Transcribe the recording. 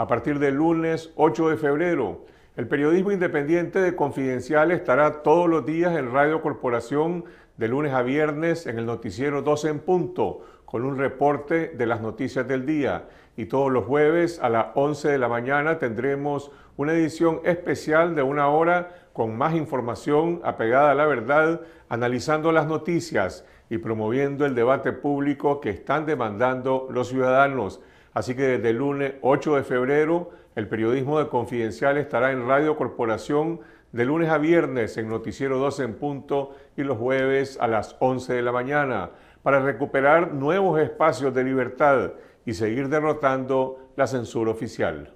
A partir del lunes 8 de febrero, el periodismo independiente de Confidencial estará todos los días en Radio Corporación de lunes a viernes en el noticiero 12 en punto, con un reporte de las noticias del día. Y todos los jueves a las 11 de la mañana tendremos una edición especial de una hora con más información apegada a la verdad, analizando las noticias y promoviendo el debate público que están demandando los ciudadanos. Así que desde el lunes 8 de febrero, el periodismo de Confidencial estará en Radio Corporación de lunes a viernes en Noticiero 12 en punto y los jueves a las 11 de la mañana para recuperar nuevos espacios de libertad y seguir derrotando la censura oficial.